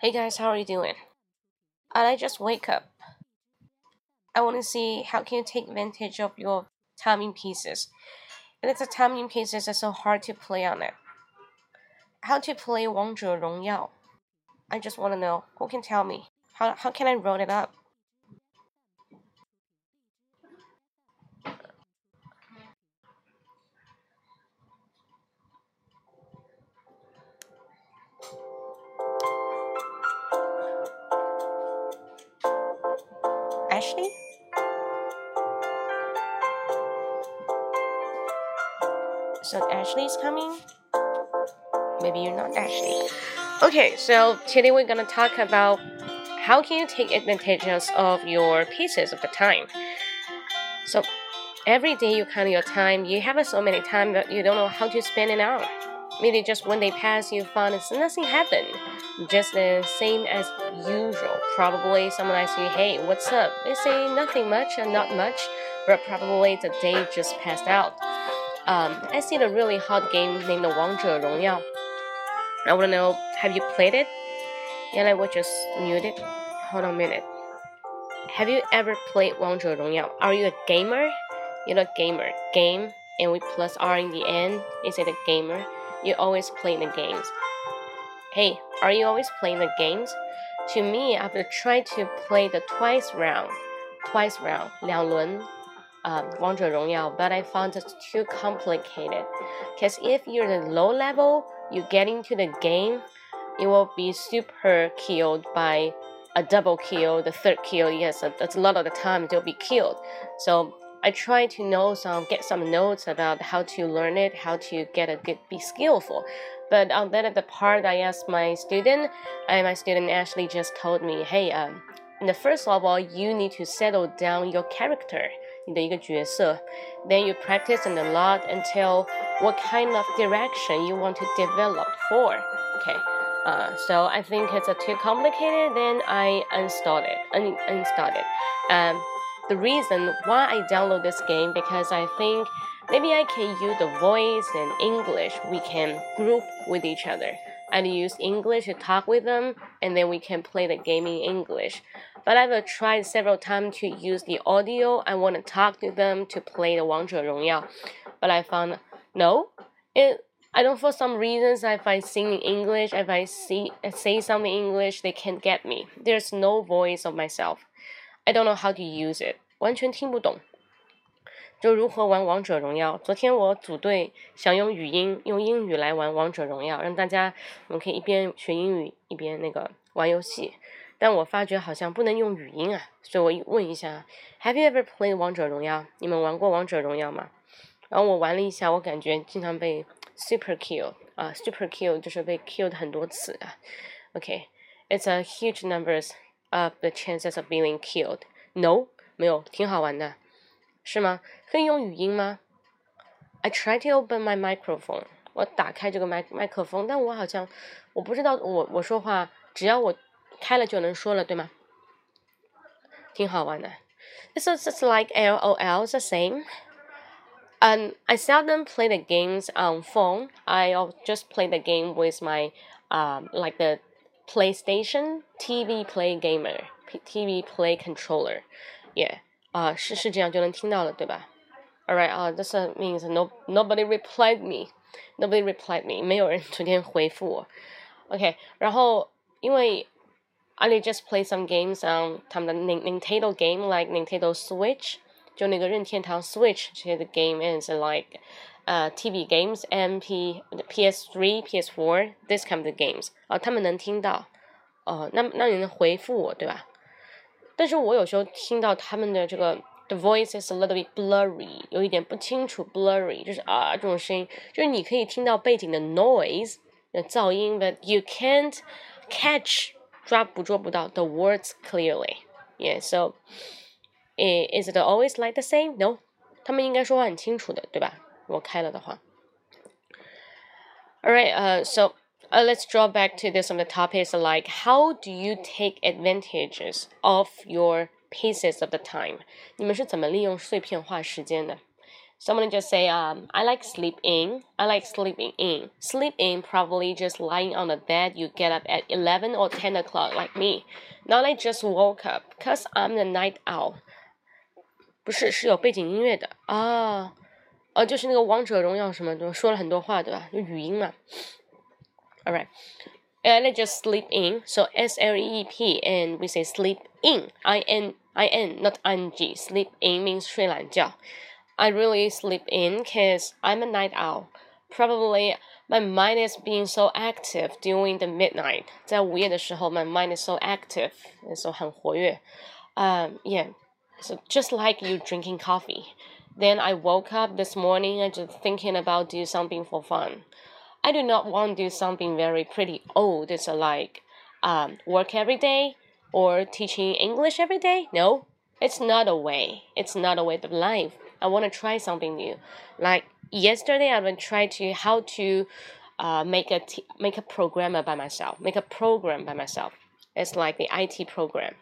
Hey guys, how are you doing? And I just wake up. I want to see how can you take advantage of your timing pieces. And it's a timing pieces that's so hard to play on it. How to play 王者荣耀? I just want to know who can tell me how how can I roll it up? Ashley? So Ashley's coming? Maybe you're not Ashley. Okay, so today we're gonna talk about how can you take advantages of your pieces of the time. So every day you count your time, you have so many time that you don't know how to spend it out. Maybe just one day pass, you find nothing happened just the same as usual. Probably someone asks you, hey, what's up? They say nothing much and not much, but probably the day just passed out. Um, I see a really hot game named 王者荣耀. I want to know, have you played it? Yeah, I will just mute it. Hold on a minute. Have you ever played 王者荣耀? Are you a gamer? You're a gamer. Game and with plus R in the end. Is it a gamer? You always play the games. Hey, are you always playing the games? To me, I've tried to play the twice round, twice round, 两轮, um, 王者荣耀, but I found it too complicated. Because if you're the low level, you get into the game, you will be super killed by a double kill, the third kill. Yes, that's a lot of the time you'll be killed. So I try to know some, get some notes about how to learn it, how to get a good, be skillful. But on that the part, I asked my student, and my student actually just told me, hey, um, in the first level, you need to settle down your character, in the Yigo. Then you practice and a lot until what kind of direction you want to develop for. Okay. Uh, so I think it's a too complicated. Then I uninstalled it. Un- uninstalled it. Um, the reason why I download this game because I think Maybe I can use the voice and English. We can group with each other. I use English to talk with them, and then we can play the game in English. But I've tried several times to use the audio. I want to talk to them to play the 王者荣耀, but I found no. It I don't for some reasons if I sing in English, if I see say something in English, they can't get me. There's no voice of myself. I don't know how to use it. 完全听不懂。就如何玩王者荣耀？昨天我组队想用语音用英语来玩王者荣耀，让大家我们可以一边学英语一边那个玩游戏。但我发觉好像不能用语音啊，所以我问一下，Have you ever played 王者荣耀？你们玩过王者荣耀吗？然后我玩了一下，我感觉经常被 super kill 啊，super kill 就是被 killed 很多次啊。OK，it's a huge numbers of the chances of being killed。No，没有，挺好玩的。是吗？可以用语音吗？I try to open my microphone，我打开这个麦麦克风，但我好像我不知道我我说话只要我开了就能说了，对吗？挺好玩的。It's just like LOL, the same. And I seldom play the games on phone. I just play the game with my um like the PlayStation TV Play Gamer TV Play Controller. Yeah. 啊，是是这样就能听到了，对吧？Alright 啊，this means no nobody replied me, nobody replied me，没有人昨天回复我。OK，然后因为 I just play some games on 他们的 Nintendo game like Nintendo Switch，就那个任天堂 Switch 这些的 game is like 呃 TV games MP PS3 PS4 this kind of games 啊，他们能听到哦，那那你能回复我对吧？但是我有时候听到他们的这个 the voice is a little bit blurry，有一点不清楚，blurry 就是啊这种声音，就是你可以听到背景的 noise 的噪音，but you can't catch 抓捕捉不到 the words clearly。Yeah, so is it always like the same? No，他们应该说话很清楚的，对吧？ 我开了的话。Alright, uh, so uh, let's draw back to this on the topics like how do you take advantages of your pieces of the time？你们是怎么利用碎片化时间的？ Someone just say, um, I like sleep in. I like sleeping in. Sleep in probably just lying on the bed. You get up at 11 or 10 o'clock like me. Not like just woke up because I'm the night owl. 不是，是有背景音乐的啊， 呃，就是那个王者荣耀什么的，说了很多话，对吧？就语音嘛。All right. And I just sleep in. So S L E P, and we say sleep in. I N I N, not I N G. Sleep in means 睡懒觉。I really sleep in because I'm a night owl. Probably my mind is being so active during the midnight. 在午夜的时候, my mind is so active, so 很活跃. Um, yeah. So just like you drinking coffee. Then I woke up this morning and just thinking about do something for fun. I do not want to do something very pretty old. It's like um, work every day or teaching English every day. No, it's not a way. It's not a way of life. I want to try something new. Like yesterday, I went try to how to uh, make a t- make a programmer by myself. Make a program by myself. It's like the IT program.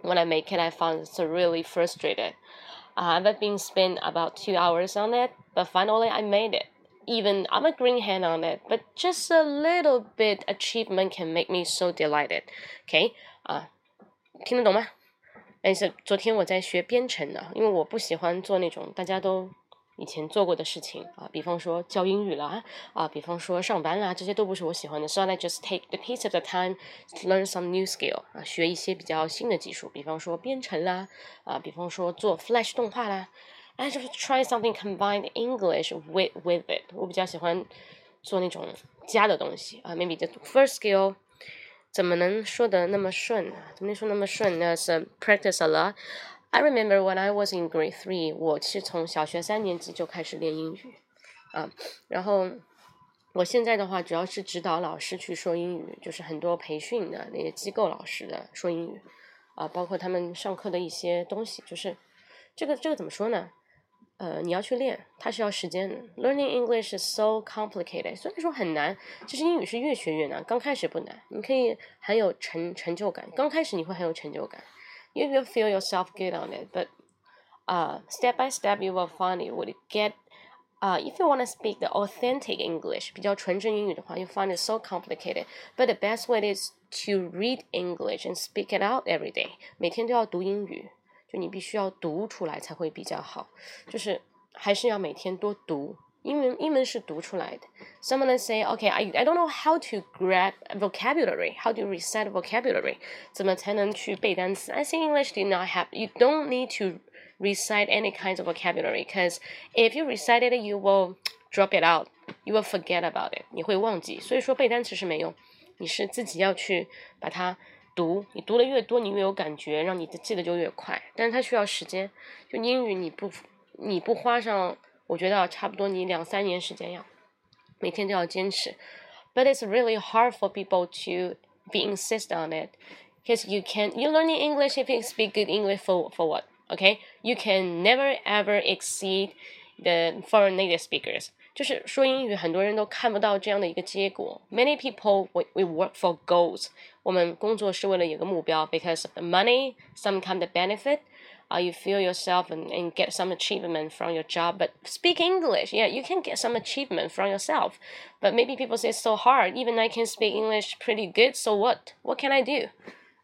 When I make it, I found it's really frustrated. Uh, I've been spent about two hours on it, but finally I made it. Even I'm a green hand on it, but just a little bit achievement can make me so delighted. Okay, 啊，听得懂吗？但是昨天我在学编程的，因为我不喜欢做那种大家都 以前做过的事情啊，比方说教英语啦，啊，比方说上班啦，这些都不是我喜欢的。So I just take the piece of the time to learn some new skill 啊，学一些比较新的技术，比方说编程啦，啊，比方说做 Flash 动画啦。I just try something combined English with with it。我比较喜欢做那种加的东西啊，maybe the first skill。怎么能说的那么顺呢？怎么能说那么顺呢？是 practice a lot。 I remember when I was in grade three，我是从小学三年级就开始练英语，啊，然后我现在的话主要是指导老师去说英语，就是很多培训的那些机构老师的说英语，啊，包括他们上课的一些东西，就是这个这个怎么说呢？呃，你要去练，它是要时间的。Learning English is so complicated，虽然说很难，其实英语是越学越难。刚开始不难，你可以很有成成就感。刚开始你会很有成就感 ，you will feel yourself good on it. But uh, step by step, you will find it would get. Uh, if you want to speak the authentic English, 比较纯正英语的话，you find it so complicated. But the best way is to read English and speak it out every day. 每天都要读英语。就你必须要读出来才会比较好，就是还是要每天多读。 英文英文是读出来的。Someone say, okay, I I don't know how to grab vocabulary, how to recite vocabulary，怎么才能去背单词？I think English did not have. You don't need to recite any kinds of vocabulary, because if you recite it, you will drop it out, you will forget about it，你会忘记。所以说背单词是没用，你是自己要去把它。读，你读的越多，你越有感觉，让你的记得就越快。但是它需要时间，就英语你不你不花上， 我觉得差不多你两三年时间要，每天都要坚持。But it's really hard for people to be insist on it, because you can you learning English if you speak good English for for what? Okay, you can never ever exceed the foreign native speakers. 就是说英语，很多人都看不到这样的一个结果。Many people we we work for goals，我们工作是为了有个目标，because of the money, some kind of benefit. Uh, you feel yourself and, and get some achievement from your job. But speak English, yeah, you can get some achievement from yourself. But maybe people say it's so hard. Even I can speak English pretty good, so what? What can I do?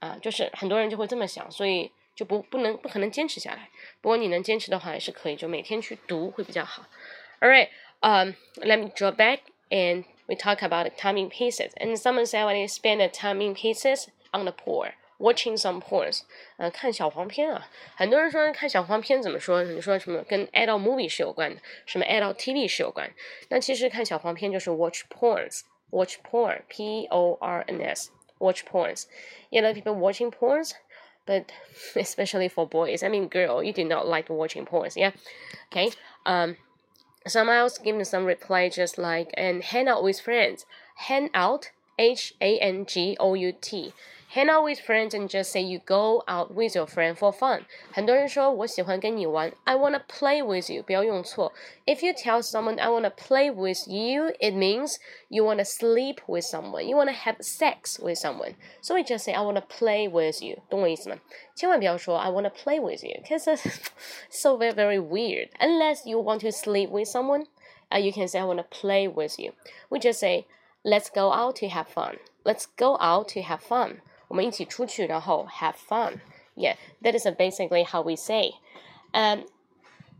啊，就是很多人就会这么想，所以就不不能不可能坚持下来。不过你能坚持的话，也是可以，就每天去读会比较好。All right um, let me draw back and we talk about the timing pieces. And someone said when you spend the timing pieces on the porn, watching some porns，呃，看小黄片啊。很多人说看小黄片怎么说？你说什么跟 adult movie 是有关的，什么 adult TV 是有关。那其实看小黄片就是 watch porns，watch porn，P O R N S，watch porns. You know people watching porns. But especially for boys, I mean, girl, you do not like watching porns, yeah? Okay. Um, Someone else give me some reply just like and hang out with friends. Hang out, H A N G O U T. hang out with friends and just say you go out with your friend for fun。很多人说我喜欢跟你玩，I wanna play with you，不要用错。If you tell someone I wanna play with you, it means you wanna sleep with someone, you wanna have sex with someone. So we just say I wanna play with you，懂我意思吗？千万不要说 I wanna play with you，cause it's so very very weird. Unless you want to sleep with someone, uh, you can say I wanna play with you. We just say Let's go out to have fun. Let's go out to have fun. 我们一起出去，然后 have fun. Yeah, that is basically how we say. Um,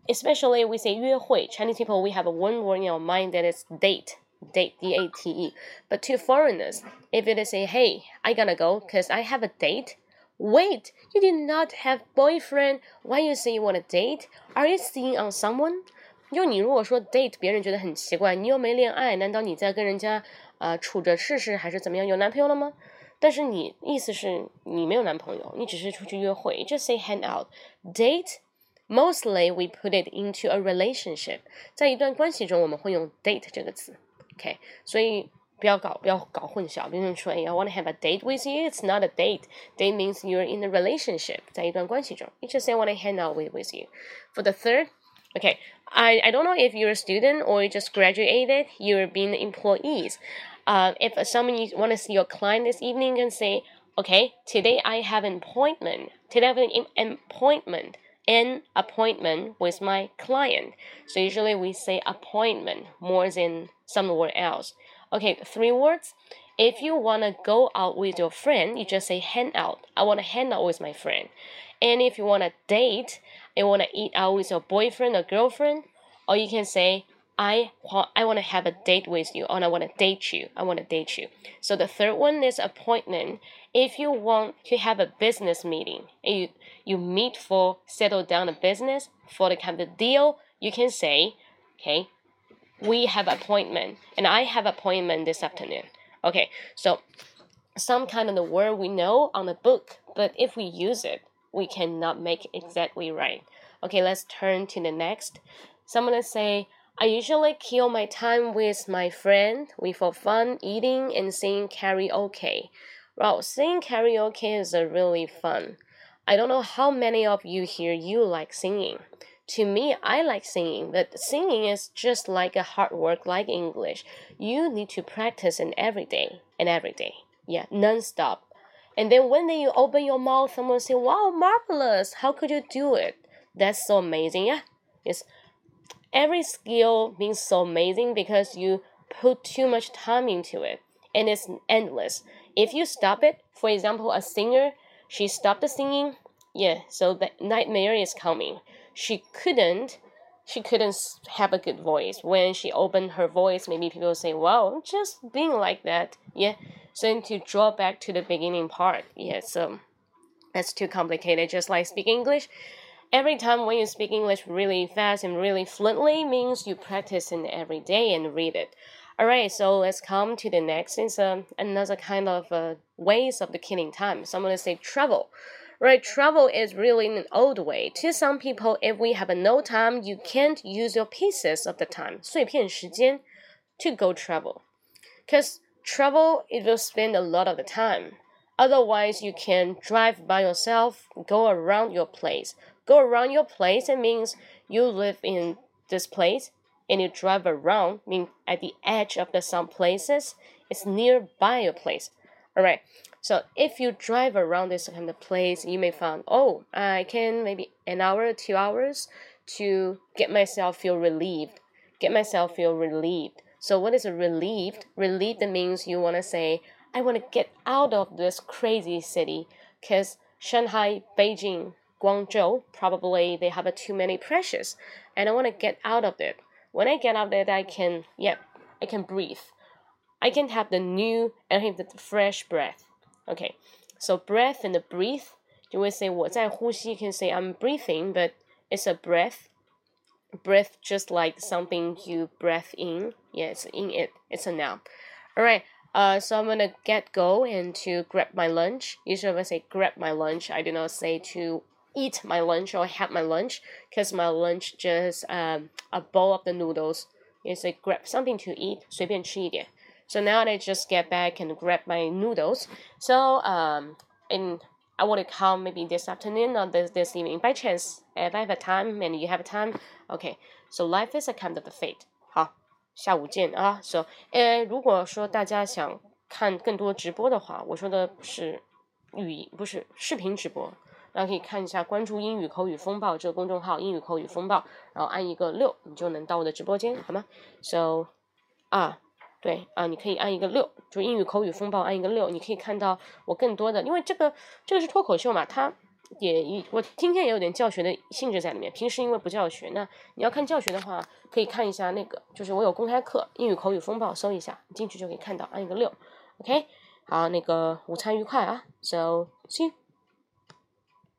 especially we say 约会. Chinese people, we have one word in our mind that is date. Date, D-A-T-E. But to foreigners, if it is a hey, I gotta go because I have a date. Wait, you did not have boyfriend. Why you say you want a date? Are you seeing on someone? 就你如果说 date，别人觉得很奇怪，你又没恋爱，难道你在跟人家啊，处着试试还是怎么样？有男朋友了吗？ 但是你意思是你没有男朋友，你只是出去约会。Just say hang out, date. Mostly we put it into a relationship. 在一段关系中，我们会用 date 这个词。OK，所以不要搞不要搞混淆。别人说，哎，I want to have a date with you. It's not a date. Date means you're in a relationship. 在一段关系中，you just say I want to hang out with with you. For the third. Okay, I, I don't know if you're a student or you just graduated, you're being employees uh, if someone you want to see your client this evening and say, okay, today I have an appointment. Today I have an appointment. An appointment with my client. So usually we say appointment more than somewhere else. Okay, three words. If you want to go out with your friend, you just say hang out. I want to hang out with my friend. And if you want to date, you want to eat out with your boyfriend or girlfriend, or you can say I want I want to have a date with you, or I want to date you. I want to date you. So the third one is appointment. If you want to have a business meeting, you you meet for settle down a business for the kind of deal, you can say, okay, we have appointment, and I have appointment this afternoon. Okay, so some kind of the word we know on the book, but if we use it, we cannot make exactly right. Okay, let's turn to the next. Someone say I usually kill my time with my friend. We for fun eating and singing karaoke. Well, singing karaoke is really fun. I don't know how many of you here you like singing. To me, I like singing, but singing is just like a hard work like English. You need to practice it every day and every day. Yeah, non-stop. And then when you open your mouth, someone say, "Wow, marvelous! How could you do it? That's so amazing!" Yeah, it's every skill means so amazing because you put too much time into it and it's endless. If you stop it, for example, a singer, she stopped the singing, yeah, so the nightmare is coming. She couldn't she couldn't have a good voice. When she opened her voice, maybe people say, Wow, just being like that. Yeah. So to draw back to the beginning part, yeah, so that's too complicated, just like speak English every time when you speak English really fast and really fluently means you practice it every day and read it. Alright, so let's come to the next. It's uh, another kind of uh, ways of the killing time. So I'm gonna say travel. Right, travel is really an old way. To some people, if we have no time, you can't use your pieces of the time, 碎片时间, to go travel. Because travel, it will spend a lot of the time. Otherwise, you can drive by yourself, go around your place go around your place it means you live in this place and you drive around mean at the edge of the some places it's nearby your place. All right so if you drive around this kind of place you may find oh i can maybe an hour two hours to get myself feel relieved get myself feel relieved. So what is a relieved? Relieved means you want to say i want to get out of this crazy city because shanghai beijing Guangzhou, probably they have too many pressures, and I want to get out of it. When I get out of it, I can, yeah, I can breathe. I can have the new and have the fresh breath. Okay, so breath and the breathe. You will say 我在呼吸. You can say I'm breathing, but it's a breath. Breath just like something you breath in. Yeah, it's in it. It's a noun. All right. Uh, so I'm gonna get go and to grab my lunch. Usually when I say grab my lunch, I do not say to eat my lunch or have my lunch because my lunch just um, a bowl of the noodles. It's like grab something to eat, 随便吃一点. So now I just get back and grab my noodles. So um, and I want to come maybe this afternoon or this this evening by chance if I have a time and you have a time. Okay, so life is a kind of a fate. 好，下午见啊。So 呃，如果说大家想看更多直播的话，我说的是语不是视频直播。 大家可以看一下，关注“英语口语风暴”这个公众号，“英语口语风暴”，然后按一个六，你就能到我的直播间，好吗？So，啊，对啊，你可以按一个六，就“英语口语风暴”按一个六，你可以看到我更多的，因为这个这个是脱口秀嘛，它也一我今天也有点教学的性质在里面。平时因为不教学，那你要看教学的话，可以看一下那个，就是我有公开课“英语口语风暴”，搜一下，进去就可以看到，按一个六，OK，好，那个午餐愉快啊，So see。